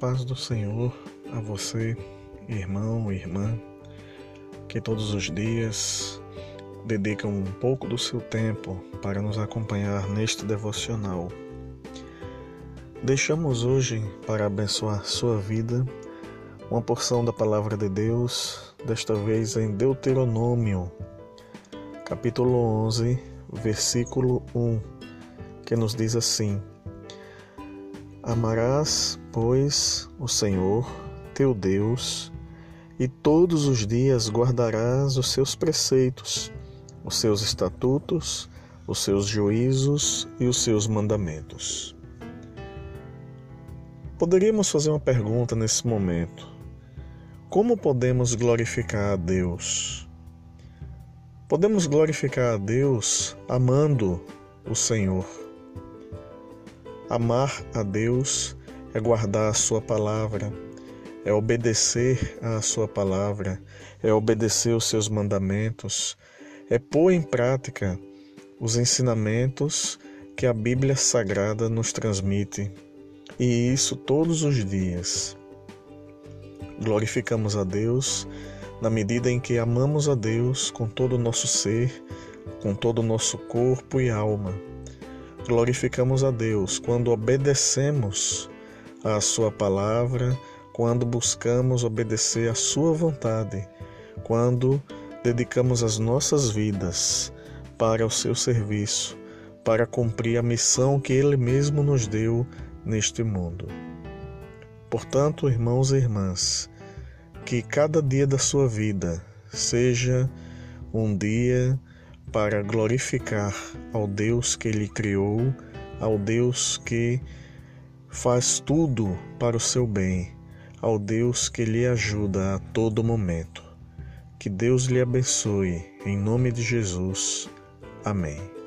paz do Senhor a você, irmão, irmã, que todos os dias dedicam um pouco do seu tempo para nos acompanhar neste devocional. Deixamos hoje, para abençoar sua vida, uma porção da palavra de Deus, desta vez em Deuteronômio, capítulo 11, versículo 1, que nos diz assim: Amarás, pois, o Senhor, teu Deus, e todos os dias guardarás os seus preceitos, os seus estatutos, os seus juízos e os seus mandamentos. Poderíamos fazer uma pergunta nesse momento: como podemos glorificar a Deus? Podemos glorificar a Deus amando o Senhor. Amar a Deus é guardar a Sua palavra, é obedecer à Sua palavra, é obedecer os seus mandamentos, é pôr em prática os ensinamentos que a Bíblia Sagrada nos transmite, e isso todos os dias. Glorificamos a Deus na medida em que amamos a Deus com todo o nosso ser, com todo o nosso corpo e alma Glorificamos a Deus quando obedecemos à Sua palavra, quando buscamos obedecer à Sua vontade, quando dedicamos as nossas vidas para o seu serviço, para cumprir a missão que Ele mesmo nos deu neste mundo. Portanto, irmãos e irmãs, que cada dia da sua vida seja um dia para glorificar ao Deus que Ele criou, ao Deus que faz tudo para o seu bem, ao Deus que lhe ajuda a todo momento. Que Deus lhe abençoe, em nome de Jesus. Amém.